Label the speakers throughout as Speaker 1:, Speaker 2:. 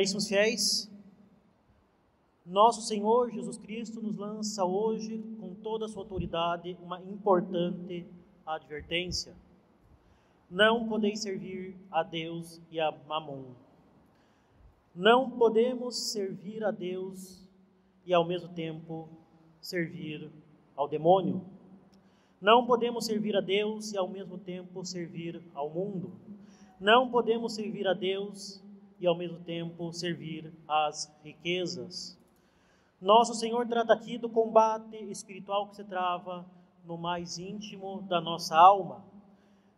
Speaker 1: Caríssimos fiéis, nosso Senhor Jesus Cristo nos lança hoje, com toda a sua autoridade, uma importante advertência. Não podeis servir a Deus e a Mamon. Não podemos servir a Deus e ao mesmo tempo servir ao demônio. Não podemos servir a Deus e ao mesmo tempo servir ao mundo. Não podemos servir a Deus e ao mesmo tempo servir às riquezas. Nosso Senhor trata aqui do combate espiritual que se trava no mais íntimo da nossa alma.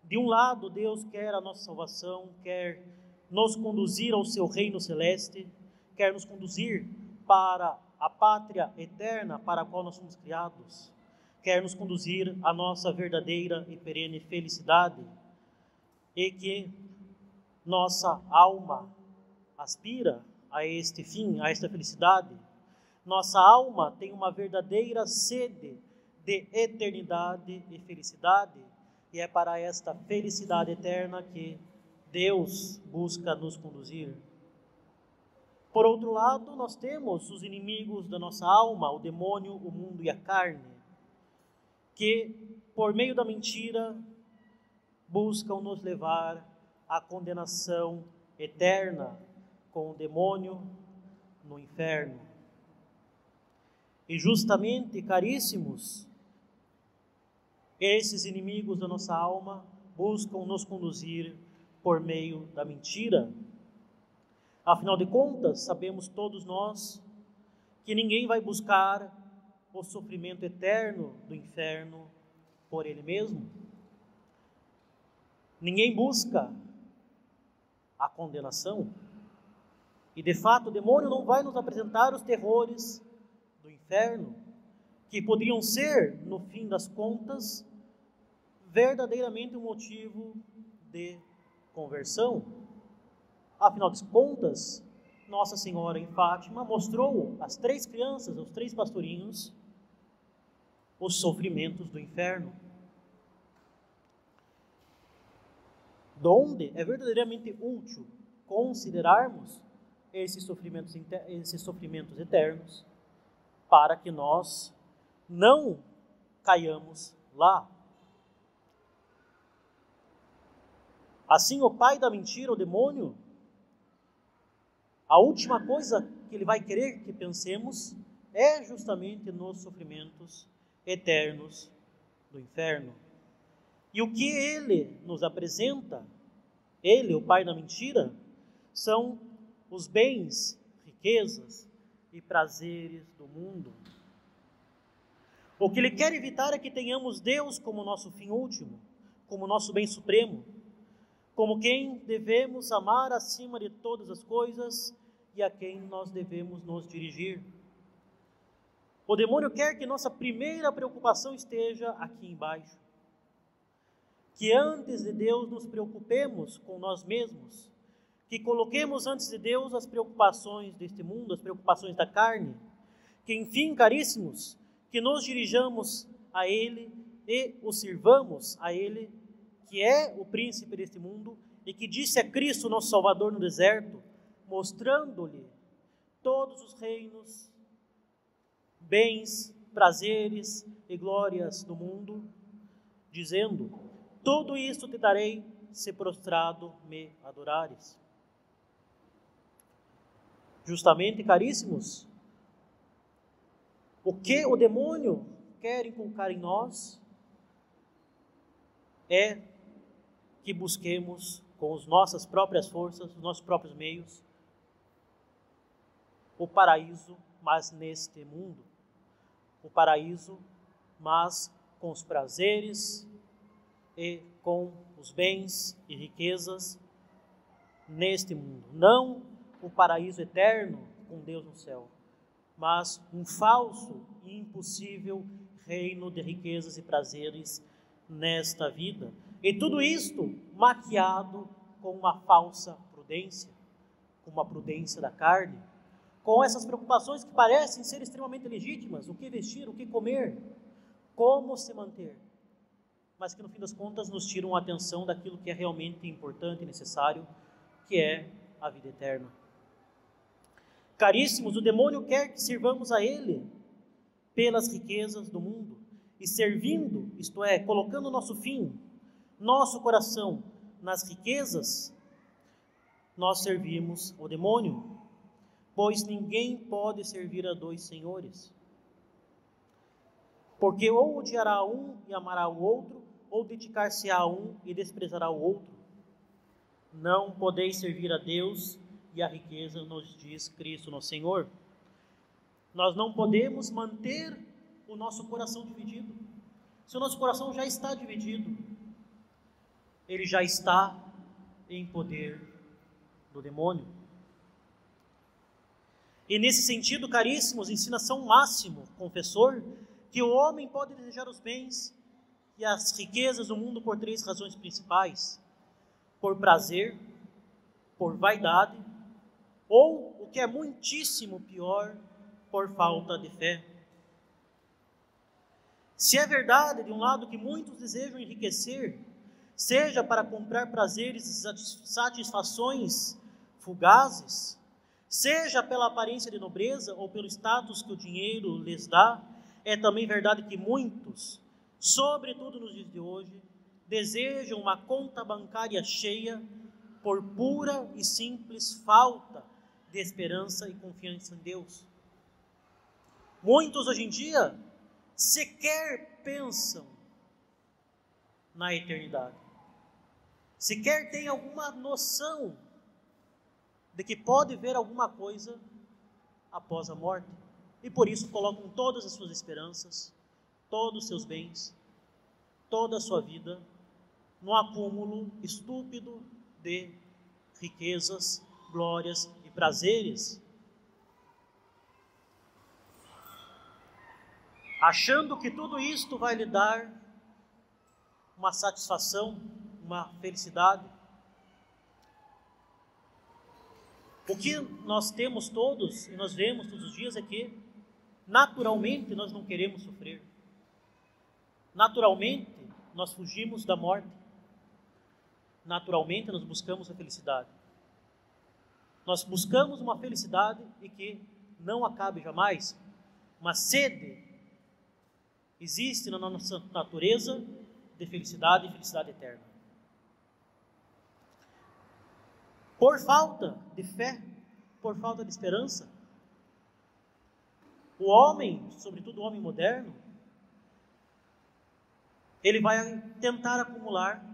Speaker 1: De um lado, Deus quer a nossa salvação, quer nos conduzir ao seu reino celeste, quer nos conduzir para a pátria eterna para a qual nós fomos criados, quer nos conduzir à nossa verdadeira e perene felicidade, e que nossa alma aspira a este fim, a esta felicidade. Nossa alma tem uma verdadeira sede de eternidade e felicidade, e é para esta felicidade eterna que Deus busca nos conduzir. Por outro lado, nós temos os inimigos da nossa alma, o demônio, o mundo e a carne, que, por meio da mentira, buscam nos levar à condenação eterna com o demônio no inferno. E justamente, caríssimos, esses inimigos da nossa alma buscam nos conduzir por meio da mentira Afinal de contas, sabemos todos nós que ninguém vai buscar o sofrimento eterno do inferno por ele mesmo. Ninguém busca a condenação. E de fato, o demônio não vai nos apresentar os terrores do inferno, que poderiam ser, no fim das contas, verdadeiramente um motivo de conversão. Afinal de contas, Nossa Senhora em Fátima mostrou às três crianças, aos três pastorinhos, os sofrimentos do inferno. Donde é verdadeiramente útil considerarmos esses sofrimentos, esses sofrimentos eternos para que nós não caiamos lá. Assim, o pai da mentira, o demônio, a última coisa que ele vai querer que pensemos é justamente nos sofrimentos eternos do inferno. E o que ele nos apresenta, ele, o pai da mentira, são os bens, riquezas e prazeres do mundo. O que ele quer evitar é que tenhamos Deus como nosso fim último, como nosso bem supremo, como quem devemos amar acima de todas as coisas e a quem nós devemos nos dirigir. O demônio quer que nossa primeira preocupação esteja aqui embaixo. Que antes de Deus nos preocupemos com nós mesmos, que coloquemos antes de Deus as preocupações deste mundo, as preocupações da carne, que enfim, caríssimos, que nos dirijamos a Ele e o sirvamos a Ele, que é o príncipe deste mundo e que disse a Cristo, nosso Salvador, no deserto: mostrando-lhe todos os reinos, bens, prazeres e glórias do mundo, dizendo: Tudo isto te darei se prostrado me adorares. Justamente, caríssimos, o que o demônio quer inculcar em nós é que busquemos com as nossas próprias forças, os nossos próprios meios, o paraíso, mas neste mundo. O paraíso, mas com os prazeres e com os bens e riquezas neste mundo. Não o paraíso eterno com Deus no céu, mas um falso e impossível reino de riquezas e prazeres nesta vida. E tudo isto maquiado com uma falsa prudência, com uma prudência da carne com essas preocupações que parecem ser extremamente legítimas: o que vestir, o que comer, como se manter, mas que no fim das contas nos tiram a atenção daquilo que é realmente importante e necessário, que é a vida eterna. Caríssimos, o demônio quer que sirvamos a ele pelas riquezas do mundo e servindo, isto é, colocando nosso fim, nosso coração nas riquezas, nós servimos o demônio, pois ninguém pode servir a dois senhores. Porque ou odiará um e amará o outro, ou dedicar-se a um e desprezará o outro. Não podeis servir a Deus e a riqueza, nos diz Cristo, nosso Senhor. Nós não podemos manter o nosso coração dividido. Se o nosso coração já está dividido, ele já está em poder do demônio. E nesse sentido, caríssimos, ensina São Máximo, confessor, que o homem pode desejar os bens e as riquezas do mundo por três razões principais: por prazer, por vaidade, ou, o que é muitíssimo pior, por falta de fé. Se é verdade, de um lado, que muitos desejam enriquecer, seja para comprar prazeres e satisfações fugazes, seja pela aparência de nobreza ou pelo status que o dinheiro lhes dá, é também verdade que muitos, sobretudo nos dias de hoje, desejam uma conta bancária cheia por pura e simples falta de esperança e confiança em Deus. Muitos hoje em dia sequer pensam na eternidade, sequer têm alguma noção de que pode ver alguma coisa após a morte, e por isso colocam todas as suas esperanças, todos os seus bens, toda a sua vida no acúmulo estúpido de riquezas, glórias prazeres achando que tudo isto vai lhe dar uma satisfação, uma felicidade. O que nós temos todos e nós vemos todos os dias é que, naturalmente, nós não queremos sofrer. Naturalmente, nós fugimos da morte. Naturalmente, nós buscamos a felicidade. Nós buscamos uma felicidade e que não acabe jamais, uma sede existe na nossa natureza de felicidade e felicidade eterna. Por falta de fé, por falta de esperança, o homem, sobretudo o homem moderno, ele vai tentar acumular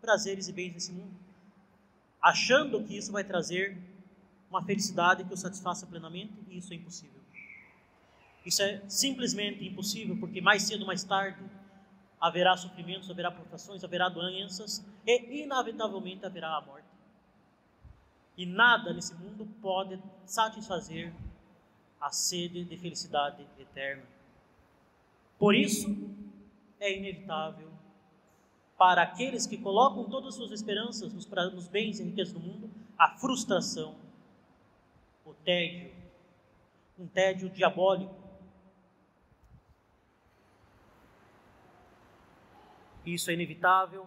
Speaker 1: prazeres e bens nesse mundo, achando que isso vai trazer uma felicidade que o satisfaça plenamente, e isso é impossível. Isso é simplesmente impossível, porque mais cedo ou mais tarde haverá sofrimentos, haverá provações, haverá doenças e, inevitavelmente, haverá a morte. E nada nesse mundo pode satisfazer a sede de felicidade eterna. Por isso, é inevitável para aqueles que colocam todas as suas esperanças nos, nos bens e riquezas do mundo, a frustração, o tédio, um tédio diabólico Isso é inevitável,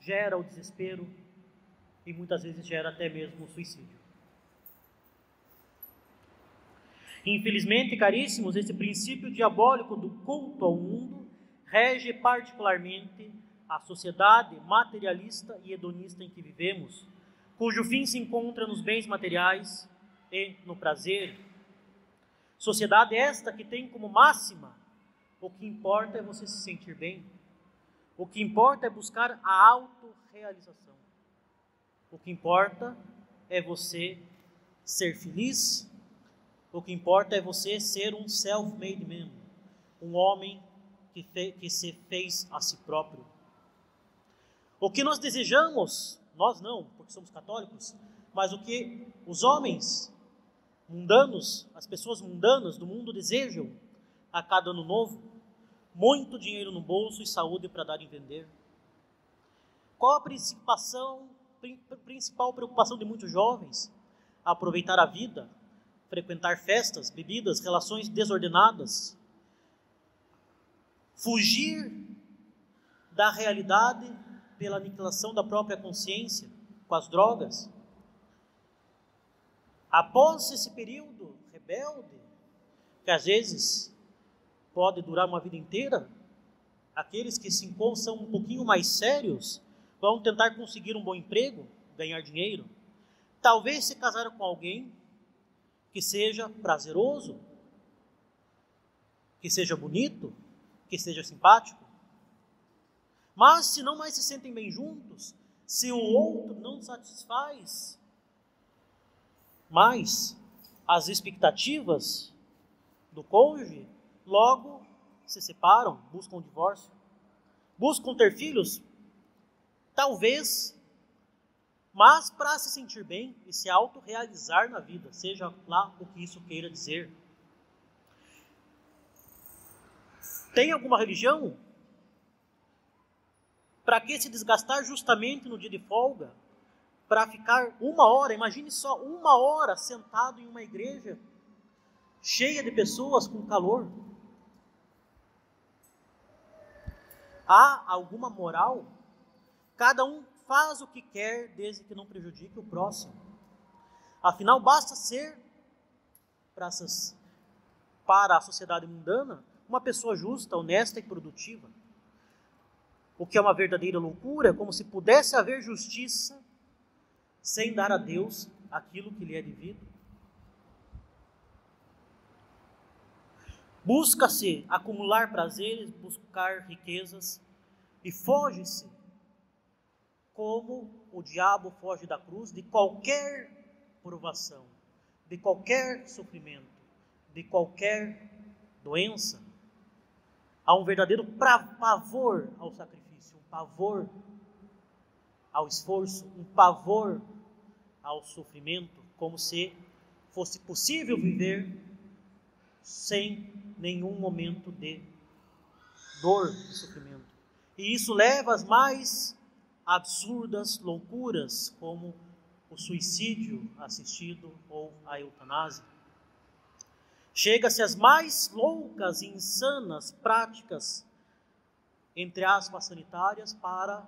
Speaker 1: gera o desespero e muitas vezes gera até mesmo o suicídio. Infelizmente, caríssimos, esse princípio diabólico do culto ao mundo rege particularmente a sociedade materialista e hedonista em que vivemos, cujo fim se encontra nos bens materiais e no prazer. Sociedade esta que tem como máxima o que importa é você se sentir bem. O que importa é buscar a autorrealização. O que importa é você ser feliz. O que importa é você ser um self-made man, um homem que, que se fez a si próprio. O que nós desejamos, nós não, porque somos católicos, mas o que os homens mundanos, as pessoas mundanas do mundo desejam a cada ano novo, muito dinheiro no bolso e saúde para dar e vender? Qual a principal, principal preocupação de muitos jovens? Aproveitar a vida, frequentar festas, bebidas, relações desordenadas, fugir da realidade pela aniquilação da própria consciência com as drogas. Após esse período rebelde, que às vezes pode durar uma vida inteira, aqueles que se encontram são um pouquinho mais sérios, vão tentar conseguir um bom emprego, ganhar dinheiro, talvez se casar com alguém que seja prazeroso, que seja bonito, que seja simpático. Mas se não mais se sentem bem juntos, se o outro não satisfaz mais as expectativas do cônjuge, logo se separam, buscam o divórcio, buscam ter filhos, talvez, mas para se sentir bem e se autorrealizar na vida, seja lá o que isso queira dizer. Tem alguma religião? Para que se desgastar justamente no dia de folga? Para ficar uma hora, imagine só, uma hora sentado em uma igreja cheia de pessoas com calor. Há alguma moral? Cada um faz o que quer desde que não prejudique o próximo. Afinal, basta ser, para, para a sociedade mundana, uma pessoa justa, honesta e produtiva. O que é uma verdadeira loucura, é como se pudesse haver justiça sem dar a Deus aquilo que lhe é devido. Busca-se acumular prazeres, buscar riquezas e foge-se como o diabo foge da cruz de qualquer provação, de qualquer sofrimento, de qualquer doença. Há um verdadeiro pavor ao sacrifício, um pavor ao esforço, um pavor ao sofrimento, como se fosse possível viver sem nenhum momento de dor, de sofrimento. E isso leva às mais absurdas loucuras, como o suicídio assistido ou a eutanásia. Chega-se às mais loucas e insanas práticas, entre aspas, sanitárias, para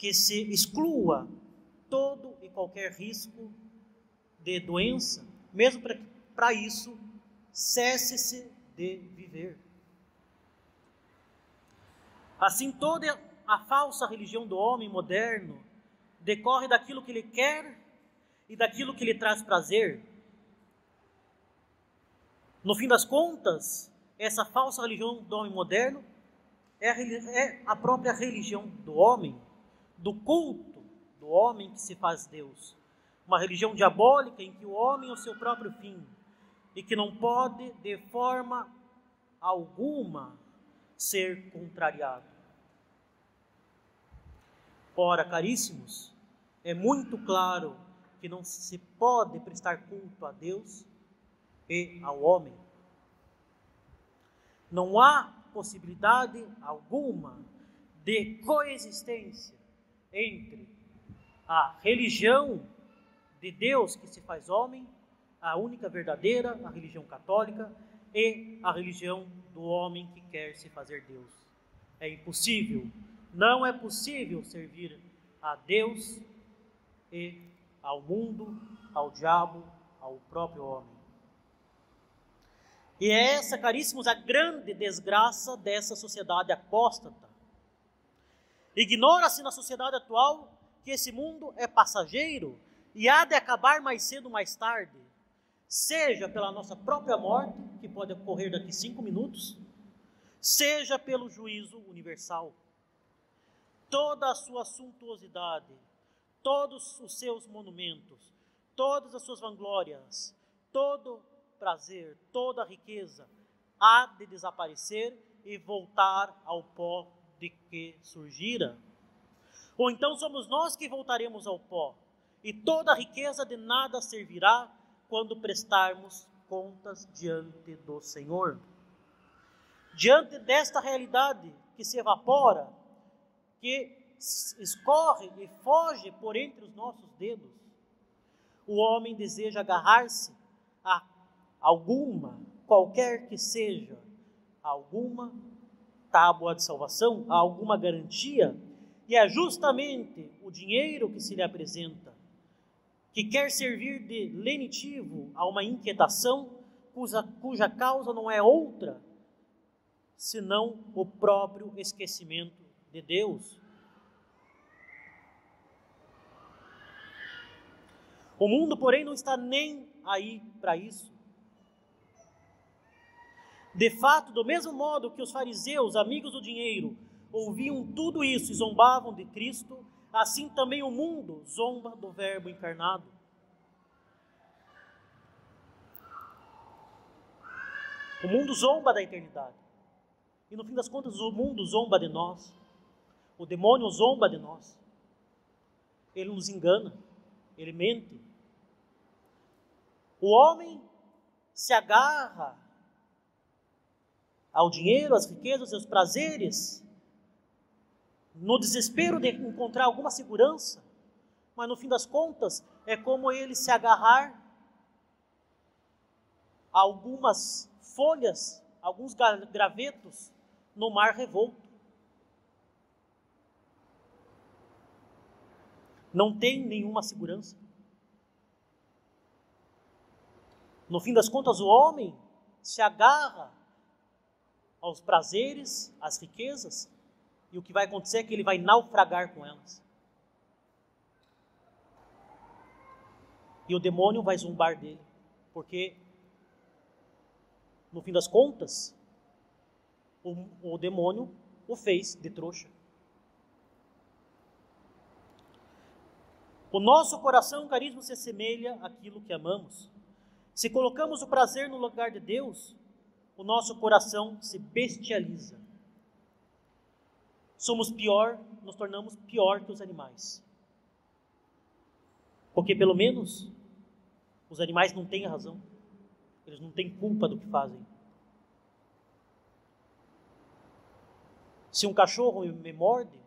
Speaker 1: que se exclua todo e qualquer risco de doença, mesmo para isso cesse-se de viver. Assim, toda a falsa religião do homem moderno decorre daquilo que ele quer e daquilo que lhe traz prazer. No fim das contas, essa falsa religião do homem moderno é a, é própria religião do homem, do culto do homem que se faz Deus. Uma religião diabólica em que o homem é o seu próprio fim e que não pode, de forma alguma, ser contrariado. Ora, caríssimos, é muito claro que não se pode prestar culto a Deus e ao homem. Não há possibilidade alguma de coexistência entre a religião de Deus que se faz homem a única verdadeira, a religião católica, e a religião do homem que quer se fazer Deus. É impossível, não é possível servir a Deus e ao mundo, ao diabo, ao próprio homem. E é essa, caríssimos, a grande desgraça dessa sociedade apóstata. Ignora-se na sociedade atual que esse mundo é passageiro e há de acabar mais cedo ou mais tarde seja pela nossa própria morte, que pode ocorrer daqui cinco minutos, seja pelo juízo universal. Toda a sua suntuosidade, todos os seus monumentos, todas as suas vanglórias, todo prazer, toda riqueza há de desaparecer e voltar ao pó de que surgira. Ou então somos nós que voltaremos ao pó, e toda a riqueza de nada servirá quando prestarmos contas diante do Senhor. Diante desta realidade que se evapora, que escorre e foge por entre os nossos dedos, o homem deseja agarrar-se a alguma, qualquer que seja, alguma tábua de salvação, a alguma garantia, e é justamente o dinheiro que se lhe apresenta que quer servir de lenitivo a uma inquietação cuja, cuja causa não é outra senão o próprio esquecimento de Deus. O mundo, porém, não está nem aí para isso. De fato, do mesmo modo que os fariseus, amigos do dinheiro, ouviam tudo isso e zombavam de Cristo, assim também o mundo zomba do Verbo encarnado. O mundo zomba da eternidade. E no fim das contas, o mundo zomba de nós. O demônio zomba de nós. Ele nos engana. Ele mente. O homem se agarra ao dinheiro, às riquezas, aos prazeres, no desespero de encontrar alguma segurança, mas no fim das contas é como ele se agarrar a algumas folhas, alguns gravetos no mar revolto. Não tem nenhuma segurança. No fim das contas, o homem se agarra aos prazeres, às riquezas, e o que vai acontecer é que ele vai naufragar com elas. E o demônio vai zombar dele, porque, no fim das contas, o, o demônio o fez de trouxa. O nosso coração, carisma, se assemelha àquilo que amamos. Se colocamos o prazer no lugar de Deus, o nosso coração se bestializa. Somos pior, nos tornamos pior que os animais. Porque pelo menos os animais não têm razão. Eles não têm culpa do que fazem. Se um cachorro me morde,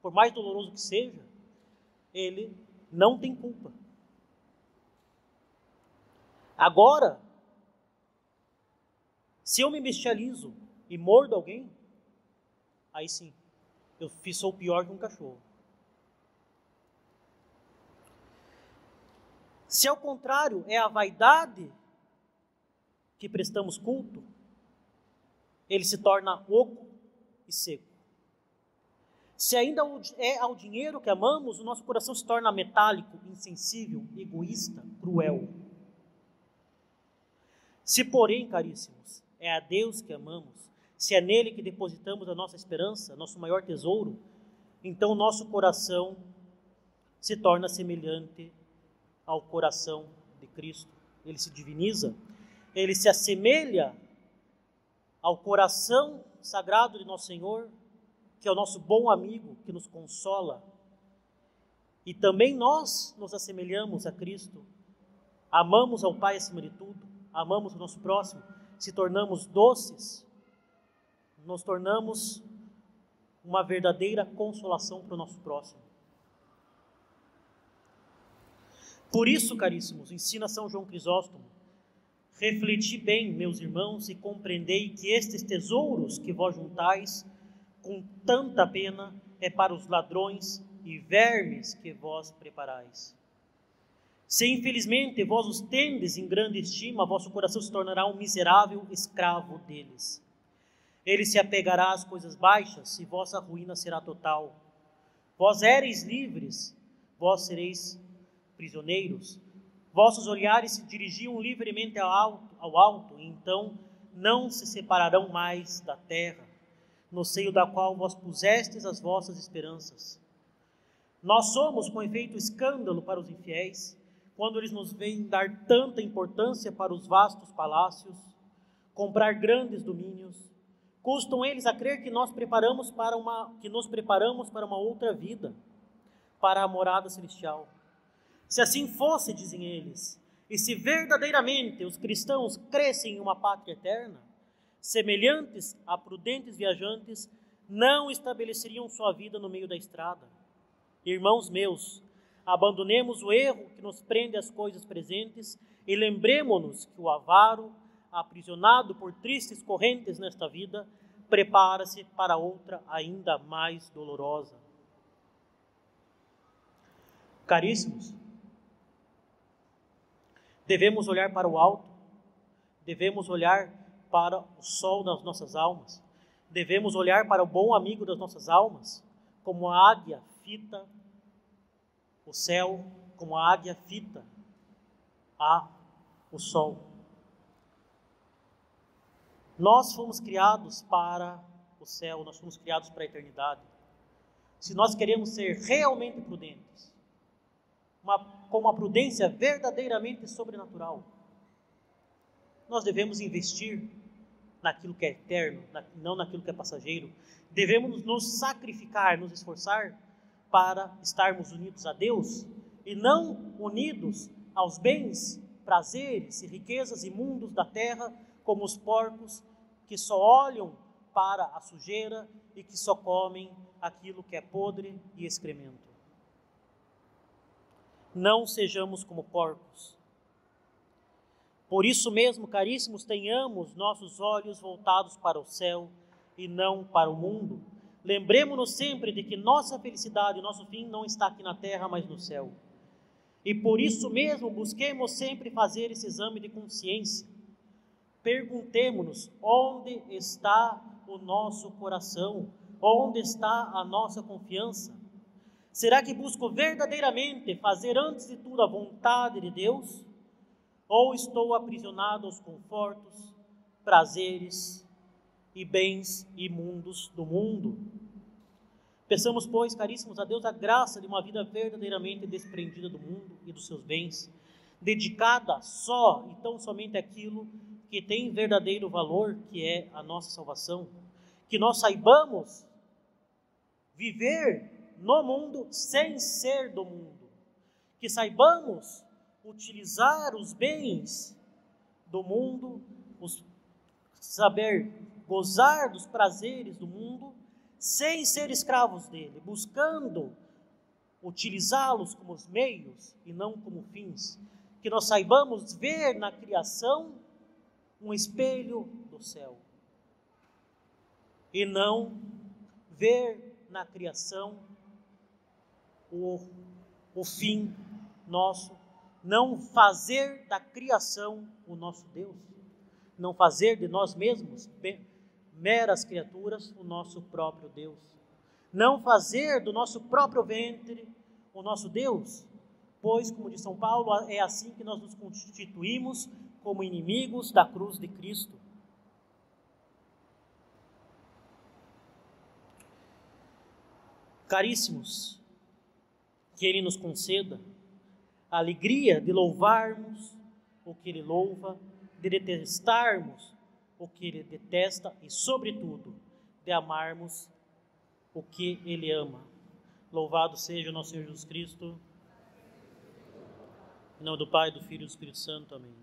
Speaker 1: por mais doloroso que seja, ele não tem culpa. Agora, se eu me bestializo e mordo alguém, aí sim, eu sou pior que um cachorro. Se ao contrário é a vaidade que prestamos culto, ele se torna oco e seco. Se ainda é ao dinheiro que amamos, o nosso coração se torna metálico, insensível, egoísta, cruel. Se, porém, caríssimos, é a Deus que amamos, se é nele que depositamos a nossa esperança, nosso maior tesouro, então nosso coração se torna semelhante ao coração de Cristo. Ele se diviniza, ele se assemelha ao coração sagrado de nosso Senhor, que é o nosso bom amigo que nos consola. E também nós nos assemelhamos a Cristo, amamos ao Pai acima de tudo, amamos o nosso próximo se tornamos doces, nos tornamos uma verdadeira consolação para o nosso próximo. Por isso, caríssimos, ensina São João Crisóstomo, refleti bem, meus irmãos, e compreendei que estes tesouros que vós juntais com tanta pena é para os ladrões e vermes que vós preparais. Se infelizmente vós os tendes em grande estima, vosso coração se tornará um miserável escravo deles. Ele se apegará às coisas baixas e vossa ruína será total. Vós éreis livres, vós sereis prisioneiros. Vossos olhares se dirigiam livremente ao alto, ao alto, e então não se separarão mais da terra, no seio da qual vós pusestes as vossas esperanças. Nós somos, com efeito, escândalo para os infiéis quando eles nos veem dar tanta importância para os vastos palácios, comprar grandes domínios, custam eles a crer que nós preparamos para uma que nos preparamos para uma outra vida, para a morada celestial. Se assim fosse, dizem eles, e se verdadeiramente os cristãos crescem em uma pátria eterna, semelhantes a prudentes viajantes, não estabeleceriam sua vida no meio da estrada. Irmãos meus, Abandonemos o erro que nos prende às coisas presentes e lembremos-nos que o avaro, aprisionado por tristes correntes nesta vida, prepara-se para outra ainda mais dolorosa. Caríssimos, devemos olhar para o alto, devemos olhar para o sol das nossas almas, devemos olhar para o bom amigo das nossas almas, como a águia fita o céu, como a águia fita a o sol. Nós fomos criados para o céu, nós fomos criados para a eternidade. Se nós queremos ser realmente prudentes, uma, com uma prudência verdadeiramente sobrenatural, nós devemos investir naquilo que é eterno, na, não naquilo que é passageiro. Devemos nos sacrificar, nos esforçar para estarmos unidos a Deus e não unidos aos bens, prazeres e riquezas imundos da terra, como os porcos que só olham para a sujeira e que só comem aquilo que é podre e excremento. Não sejamos como porcos. Por isso mesmo, caríssimos, tenhamos nossos olhos voltados para o céu e não para o mundo. Lembremos-nos sempre de que nossa felicidade, nosso fim não está aqui na terra, mas no céu. E por isso mesmo, busquemos sempre fazer esse exame de consciência Perguntemos-nos onde está o nosso coração, onde está a nossa confiança. Será que busco verdadeiramente fazer antes de tudo a vontade de Deus? Ou estou aprisionado aos confortos, prazeres e bens imundos do mundo? Peçamos, pois, caríssimos a Deus, a graça de uma vida verdadeiramente desprendida do mundo e dos seus bens, dedicada só e tão somente àquilo que tem verdadeiro valor, que é a nossa salvação, que nós saibamos viver no mundo sem ser do mundo, que saibamos utilizar os bens do mundo, os, saber gozar dos prazeres do mundo, sem ser escravos dele, buscando utilizá-los como os meios e não como fins, que nós saibamos ver na criação um espelho do céu. E não ver na criação o, o fim nosso, não fazer da criação o nosso Deus, não fazer de nós mesmos meras criaturas o nosso próprio Deus, não fazer do nosso próprio ventre o nosso Deus, pois, como diz São Paulo, é assim que nós nos constituímos como inimigos da cruz de Cristo. Caríssimos, que Ele nos conceda a alegria de louvarmos o que Ele louva, de detestarmos o que ele detesta e, sobretudo, de amarmos o que ele ama. Louvado seja o nosso Senhor Jesus Cristo. Em nome do Pai, do Filho e do Espírito Santo. Amém.